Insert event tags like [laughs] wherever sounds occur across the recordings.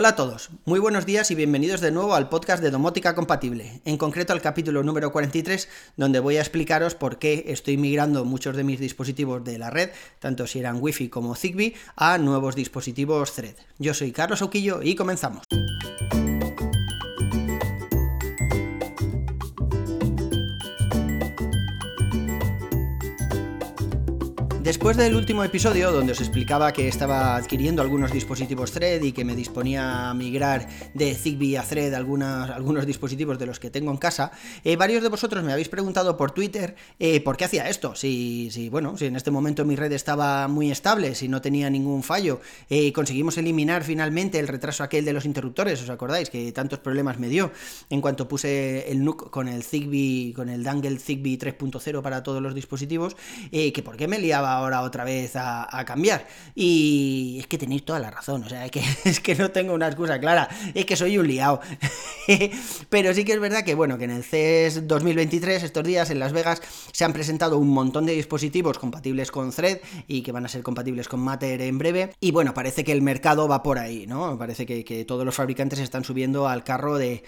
Hola a todos, muy buenos días y bienvenidos de nuevo al podcast de Domótica Compatible, en concreto al capítulo número 43, donde voy a explicaros por qué estoy migrando muchos de mis dispositivos de la red, tanto si eran Wi-Fi como Zigbee, a nuevos dispositivos Thread. Yo soy Carlos Auquillo y comenzamos. Después del último episodio, donde os explicaba que estaba adquiriendo algunos dispositivos Thread y que me disponía a migrar de Zigbee a Thread algunos dispositivos de los que tengo en casa, eh, varios de vosotros me habéis preguntado por Twitter eh, por qué hacía esto. Si, si, bueno, si en este momento mi red estaba muy estable, si no tenía ningún fallo, eh, conseguimos eliminar finalmente el retraso aquel de los interruptores, ¿os acordáis? Que tantos problemas me dio en cuanto puse el NUC con el Zigbee, con el Dangle Zigbee 3.0 para todos los dispositivos, que por qué me liaba ahora otra vez a, cambiar. Y es que tenéis toda la razón, o sea, es que, [laughs] es que no tengo una excusa clara, es que soy un liado. [laughs] Pero sí que es verdad que, bueno, que en el CES 2023, estos días en Las Vegas, se han presentado un montón de dispositivos compatibles con Thread y que van a ser compatibles con Matter en breve. Y bueno, parece que el mercado va por ahí, ¿no? Parece que, todos los fabricantes están subiendo al carro de,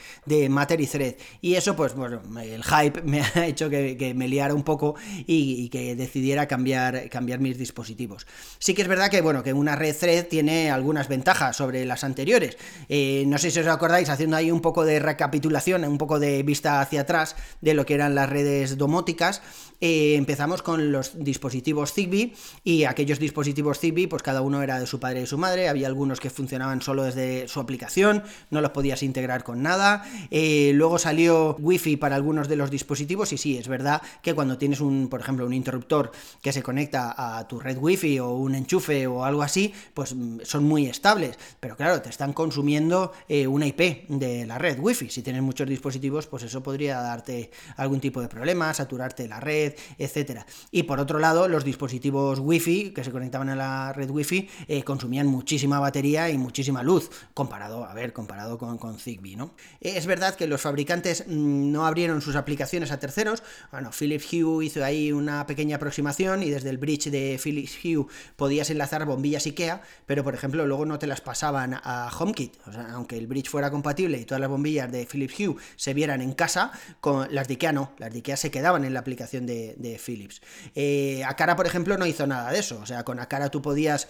Matter y Thread. Y eso, pues, bueno, el hype me [laughs] ha hecho que, me liara un poco y, que decidiera cambiar mis dispositivos. Sí que es verdad que, bueno, que una red Thread tiene algunas ventajas sobre las anteriores. Eh, no sé si os acordáis, haciendo ahí un poco de recapitulación, un poco de vista hacia atrás de lo que eran las redes domóticas, eh, empezamos con los dispositivos Zigbee y aquellos dispositivos Zigbee, pues cada uno era de su padre y su madre, había algunos que funcionaban solo desde su aplicación, no los podías integrar con nada, eh, luego salió Wi-Fi para algunos de los dispositivos y sí, es verdad que cuando tienes un, por ejemplo, un interruptor que se conecta a tu red Wi-Fi o un enchufe o algo así, pues mm, son muy estables, pero claro, te están consumiendo eh, una IP de la red Wi-Fi, si tienes muchos dispositivos, pues eso podría darte algún tipo de problema, saturarte la red, etcétera. Y por otro lado, los dispositivos Wi-Fi que se conectaban a la red Wi-Fi eh, consumían muchísima batería y muchísima luz, comparado, a ver, comparado con, con Zigbee, ¿no? Es verdad que los fabricantes mm, no abrieron sus aplicaciones a terceros, bueno, Philips Hue hizo ahí una pequeña aproximación y desde el bridge de Philips Hue podías enlazar bombillas IKEA, pero por ejemplo luego no te las pasaban a HomeKit, o sea, aunque el bridge fuera compatible y todas las bombillas de Philips Hue se vieran en casa, con las de IKEA no, las de IKEA se quedaban en la aplicación de Philips. Eh, por ejemplo, no hizo nada de eso. O sea, con Akara tú podías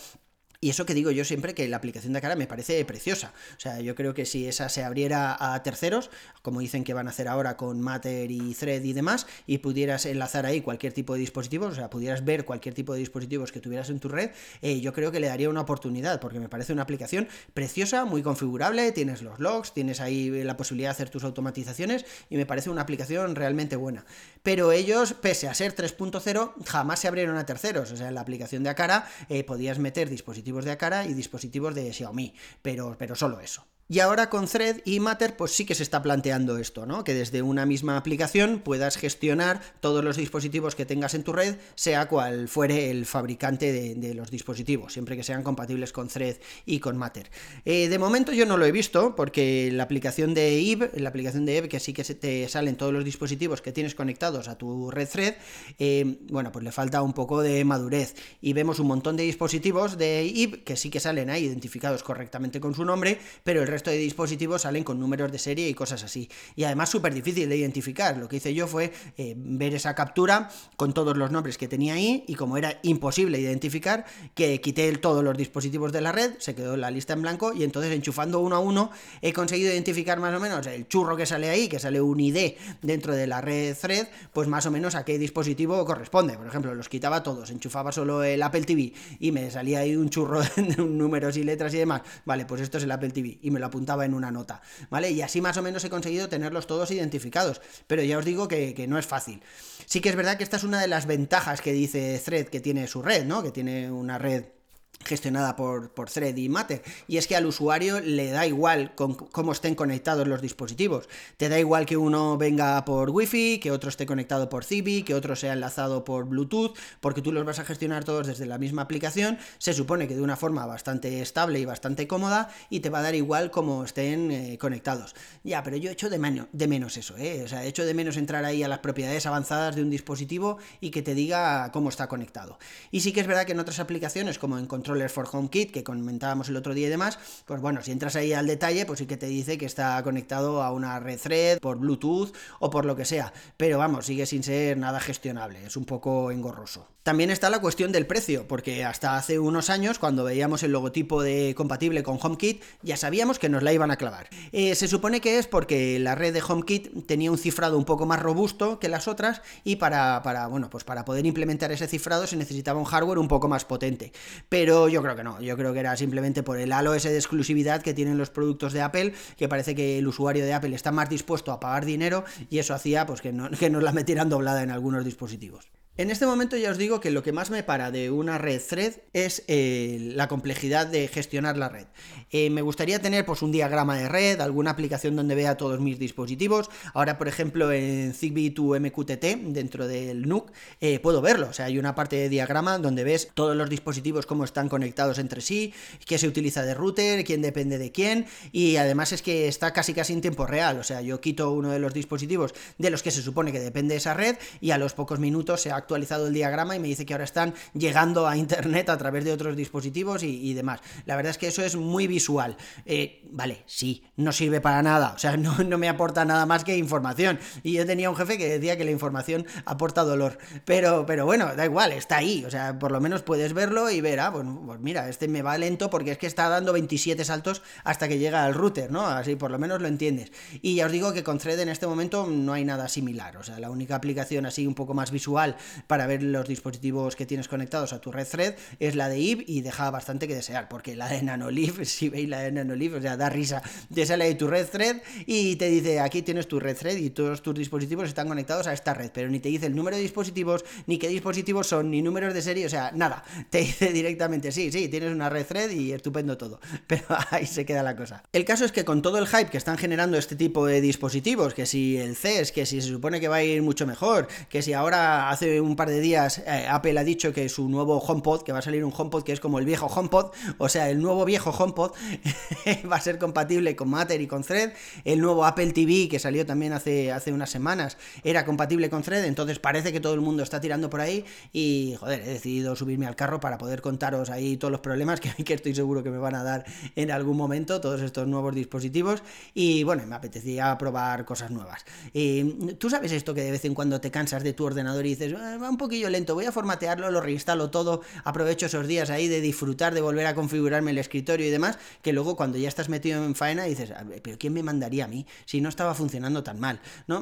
y eso que digo yo siempre que la aplicación de Akara me parece preciosa. O sea, yo creo que si esa se abriera a terceros, como dicen que van a hacer ahora con Matter y Thread y demás, y pudieras enlazar ahí cualquier tipo de dispositivo, o sea, pudieras ver cualquier tipo de dispositivos que tuvieras en tu red, eh, yo creo que le daría una oportunidad, porque me parece una aplicación preciosa, muy configurable, tienes los logs, tienes ahí la posibilidad de hacer tus automatizaciones, y me parece una aplicación realmente buena. Pero ellos, pese a ser 3.0, jamás se abrieron a terceros. O sea, en la aplicación de Akara eh, podías meter dispositivos de Akara y dispositivos de Xiaomi, pero, pero solo eso. Y ahora con Thread y Matter, pues sí que se está planteando esto, ¿no? Que desde una misma aplicación puedas gestionar todos los dispositivos que tengas en tu red, sea cual fuere el fabricante de, los dispositivos, siempre que sean compatibles con Thread y con Matter. Eh, de momento yo no lo he visto, porque la aplicación de Eve, la aplicación de Eve, que sí que se te salen todos los dispositivos que tienes conectados a tu red Thread, eh, bueno, pues le falta un poco de madurez. Y vemos un montón de dispositivos de Eve que sí que salen ahí identificados correctamente con su nombre, pero el resto de dispositivos salen con números de serie y cosas así. Y además súper difícil de identificar. Lo que hice yo fue eh, ver esa captura con todos los nombres que tenía ahí y como era imposible identificar, que quité todos los dispositivos de la red, se quedó la lista en blanco y entonces enchufando uno a uno he conseguido identificar más o menos el churro que sale ahí, que sale un ID dentro de la red Thread, pues más o menos a qué dispositivo corresponde. Por ejemplo, los quitaba todos, enchufaba solo el Apple TV y me salía ahí un churro [laughs] de números y letras y demás. Vale, pues esto es el Apple TV y me lo apuntaba en una nota, ¿vale? Y así más o menos he conseguido tenerlos todos identificados, pero ya os digo que, que no es fácil. Sí que es verdad que esta es una de las ventajas que dice Thread que tiene su red, ¿no? Que tiene una red gestionada por, por Thread y Matter, y es que al usuario le da igual cómo estén conectados los dispositivos. Te da igual que uno venga por Wi-Fi, que otro esté conectado por Zigbee, que otro sea enlazado por Bluetooth, porque tú los vas a gestionar todos desde la misma aplicación, se supone que de una forma bastante estable y bastante cómoda, y te va a dar igual cómo estén eh, conectados. Ya, pero yo echo de, de menos eso, ¿eh? O sea, echo de menos entrar ahí a las propiedades avanzadas de un dispositivo y que te diga cómo está conectado. Y sí que es verdad que en otras aplicaciones, como en Control controllers for HomeKit que comentábamos el otro día y demás, pues bueno, si entras ahí al detalle, pues sí que te dice que está conectado a una red thread por Bluetooth o por lo que sea, pero vamos, sigue sin ser nada gestionable, es un poco engorroso. También está la cuestión del precio, porque hasta hace unos años, cuando veíamos el logotipo de compatible con HomeKit, ya sabíamos que nos la iban a clavar. Eh, se supone que es porque la red de HomeKit tenía un cifrado un poco más robusto que las otras y para, para, bueno, pues para poder implementar ese cifrado se necesitaba un hardware un poco más potente. Pero yo creo que no, yo creo que era simplemente por el halo ese de exclusividad que tienen los productos de Apple, que parece que el usuario de Apple está más dispuesto a pagar dinero y eso hacía pues que, no, [laughs] que nos la metieran doblada en algunos dispositivos. En este momento ya os digo que lo que más me para de una red thread es eh, la complejidad de gestionar la red. Eh, me gustaría tener pues un diagrama de red, alguna aplicación donde vea todos mis dispositivos. Ahora, por ejemplo, en Zigbee to MQTT, dentro del NUC, eh, puedo verlo. O sea, hay una parte de diagrama donde ves todos los dispositivos cómo están conectados entre sí, qué se utiliza de router, quién depende de quién, y además es que está casi casi en tiempo real. O sea, yo quito uno de los dispositivos de los que se supone que depende esa red y a los pocos minutos se actúa actualizado el diagrama y me dice que ahora están llegando a internet a través de otros dispositivos y, demás. La verdad es que eso es muy visual. Eh, vale, sí, no sirve para nada, o sea, [laughs] no, no, me aporta nada más que información. Y yo tenía un jefe que decía que la información aporta dolor. Pero, pero bueno, da igual, está ahí, o sea, por lo menos puedes verlo y ver, ah, pues, pues mira, este me va lento porque es que está dando 27 saltos hasta que llega al router, ¿no? Así por lo menos lo entiendes. Y ya os digo que con Thread en este momento no hay nada similar, o sea, la única aplicación así un poco más visual para ver los dispositivos que tienes conectados a tu red thread es la de IB y deja bastante que desear, porque la de Nanolive, [laughs] si veis la de Nanolive, o sea, da risa, te sale ahí tu red thread y te dice, aquí tienes tu red thread y todos tus dispositivos están conectados a esta red, pero ni te dice el número de dispositivos, ni qué dispositivos son, ni números de serie, o sea, nada, te dice directamente, sí, sí, tienes una red thread y estupendo todo, [laughs] pero ahí se queda la cosa. El caso es que con todo el hype que están generando este tipo de dispositivos, que si el CES, que si se supone que va a ir mucho mejor, que si ahora hace un par de días eh, Apple ha dicho que su nuevo HomePod, que va a salir un HomePod que es como el viejo HomePod, o sea, el nuevo viejo HomePod [laughs] va a ser compatible con Matter y con Thread. El nuevo Apple TV, que salió también hace, hace unas semanas, era compatible con Thread, entonces parece que todo el mundo está tirando por ahí y, joder, he decidido subirme al carro para poder contaros ahí todos los problemas [laughs] que, que estoy seguro que me van a dar en algún momento, todos estos nuevos dispositivos y, bueno, me apetecía probar cosas nuevas. Y, Tú sabes esto que de vez en cuando te cansas de tu ordenador y dices, ah, va un poquillo lento, voy a formatearlo, lo reinstalo todo, aprovecho esos días ahí de disfrutar, de volver a configurarme el escritorio y demás, que luego cuando ya estás metido en faena dices, pero ¿quién me mandaría a mí si no estaba funcionando tan mal? ¿No?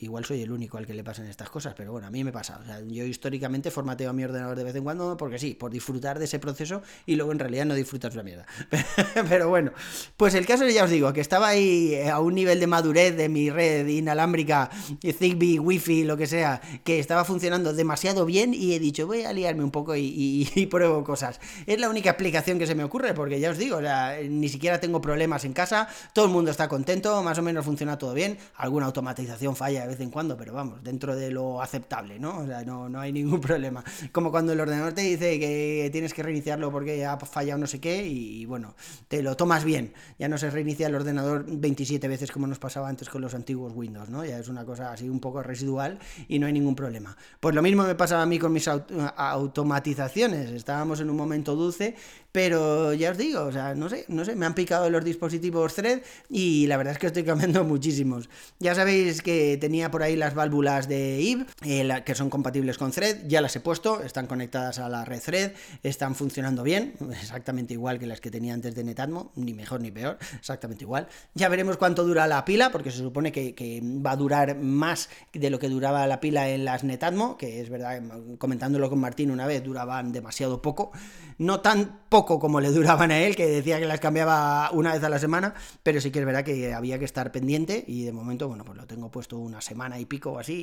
igual soy el único al que le pasan estas cosas, pero bueno, a mí me pasa. Yo históricamente formateo a mi ordenador de vez en cuando porque sí, por disfrutar de ese proceso y luego en realidad no disfrutas la mierda. [laughs] pero bueno, pues el caso ya os digo, que estaba ahí a un nivel de madurez de mi red inalámbrica, Zigbee, Wi-Fi, lo que sea, que estaba funcionando demasiado bien y he dicho, voy a liarme un poco y, pruebo cosas. Es la única explicación que se me ocurre, porque ya os digo, ni siquiera tengo problemas en casa, todo el mundo está contento, más o menos funciona todo bien, alguna automatización falla de vez en cuando, pero vamos, dentro de lo aceptable, ¿no? O sea, no, no hay ningún [laughs] problema. Como cuando el ordenador te dice que tienes que reiniciarlo porque ha fallado no sé qué, y, bueno, te lo tomas bien. Ya no se reinicia el ordenador 27 veces como nos pasaba antes con los antiguos Windows, ¿no? Ya es una cosa así un poco residual y no hay ningún problema. Pues lo mismo me pasaba a mí con mis automatizaciones. Estábamos en un momento dulce, pero ya os digo, o sea, no sé, no sé, me han picado los dispositivos Thread y la verdad es que estoy cambiando [laughs] muchísimos. Ya sabéis que tenía por ahí las válvulas de IB, eh, que son compatibles con Thread, ya las he puesto, están conectadas a la red Thread, están funcionando bien, [laughs] exactamente igual que las que tenía antes de Netatmo, ni mejor ni peor, exactamente igual. Ya veremos cuánto dura la pila, porque se supone que, que va a durar más de lo que duraba la pila en las Netatmo, que es verdad, comentándolo con Martín una vez, duraban demasiado poco, no tan poco como le duraban a él, que decía que las cambiaba una vez a la semana, pero sí que es verdad que había que estar pendiente y de momento, bueno, pues lo tengo puesto una semana y pico o así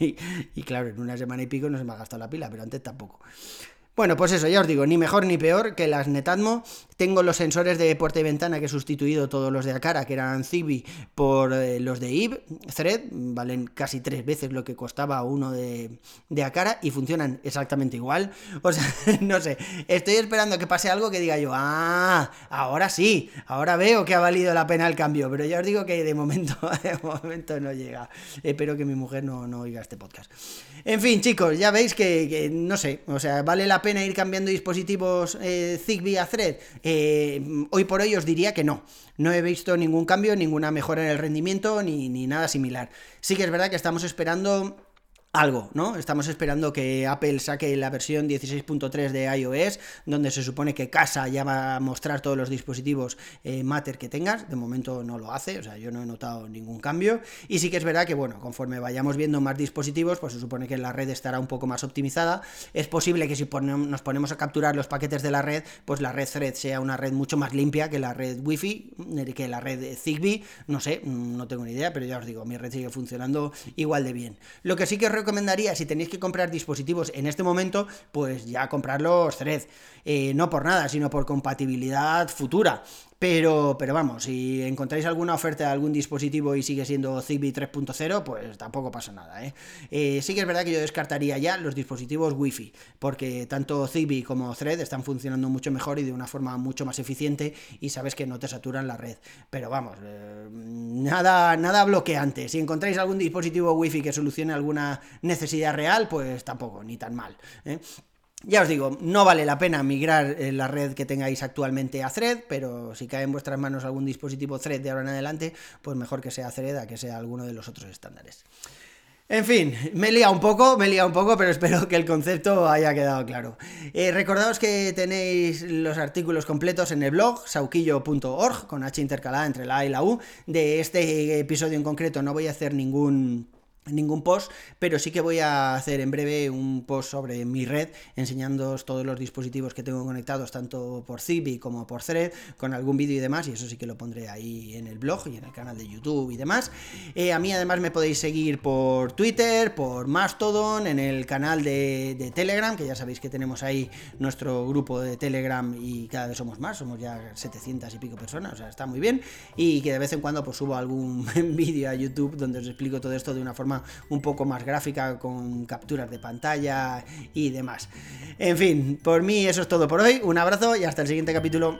y, y [laughs] claro, en una semana y pico no se me ha gastado la pila, pero antes tampoco. Bueno, pues eso, ya os digo, ni mejor ni peor que las Netatmo. Tengo los sensores de puerta y ventana que he sustituido todos los de Akara, que eran Zigbee, por eh, los de Eve Thread, valen casi tres veces lo que costaba uno de, de Akara y funcionan exactamente igual. [laughs] O sea, no sé, estoy esperando que pase algo que diga yo, ah, ahora sí, ahora veo que ha valido la pena el cambio, pero ya os digo que de momento, [laughs] de momento no llega. Espero que mi mujer no, no oiga este podcast. En fin, chicos, ya veis que, no sé, o sea, vale la pena ir cambiando dispositivos eh, Zigbee a Thread. Hoy por hoy os diría que no. No he visto ningún cambio, ninguna mejora en el rendimiento ni, ni nada similar. Sí que es verdad que estamos esperando algo, ¿no? Estamos esperando que Apple saque la versión 16.3 de iOS, donde se supone que Casa ya va a mostrar todos los dispositivos eh, Matter que tengas. De momento no lo hace, o sea, yo no he notado ningún cambio. Y sí que es verdad que, bueno, conforme vayamos viendo más dispositivos, pues se supone que la red estará un poco más optimizada. Es posible que si nos ponemos a capturar los paquetes de la red, pues la red Thread sea una red mucho más limpia que la red Wi-Fi, eh, que la red Zigbee. No sé, no tengo ni idea, pero ya os digo, mi red sigue funcionando igual de bien. Lo que sí que recomendaría si tenéis que comprar dispositivos en este momento, pues ya comprarlos Thread. Eh, no por nada, sino por compatibilidad futura. Pero, pero vamos, si encontráis alguna oferta de algún dispositivo y sigue siendo Zigbee 3.0, pues tampoco pasa nada, ¿eh? ¿eh? Sí que es verdad que yo descartaría ya los dispositivos Wi-Fi, porque tanto Zigbee como Thread están funcionando mucho mejor y de una forma mucho más eficiente y sabes que no te saturan la red. Pero vamos, eh, nada, nada bloqueante. Si encontráis algún dispositivo Wi-Fi que solucione alguna necesidad real, pues tampoco, ni tan mal. ¿eh? Ya os digo, no vale la pena migrar eh, la red que tengáis actualmente a Thread, pero si cae en vuestras manos algún dispositivo Thread de ahora en adelante, pues mejor que sea Thread a que sea alguno de los otros estándares. En fin, me he liado un poco, me he un poco, pero [laughs] espero que el concepto haya quedado claro. Eh, recordaos que tenéis los artículos completos en el blog sauquillo.org, con H intercalada entre la A y la U. De este episodio en concreto no voy a hacer ningún ningún post, pero sí que voy a hacer en breve un post sobre mi red, enseñándoos todos los dispositivos que tengo conectados, tanto por Zigbee como por Thread, con algún vídeo y demás, y eso sí que lo pondré ahí en el blog y en el canal de YouTube y demás. Eh, a mí además me podéis seguir por Twitter, por Mastodon, en el canal de, de, Telegram, que ya sabéis que tenemos ahí nuestro grupo de Telegram y cada vez somos más, somos ya 700 y pico personas, o sea, está muy bien, y que de vez en cuando pues subo algún [laughs] vídeo a YouTube donde os explico todo esto de una un poco más gráfica con capturas de pantalla y demás. En fin, por mí eso es todo por hoy. Un abrazo y hasta el siguiente capítulo.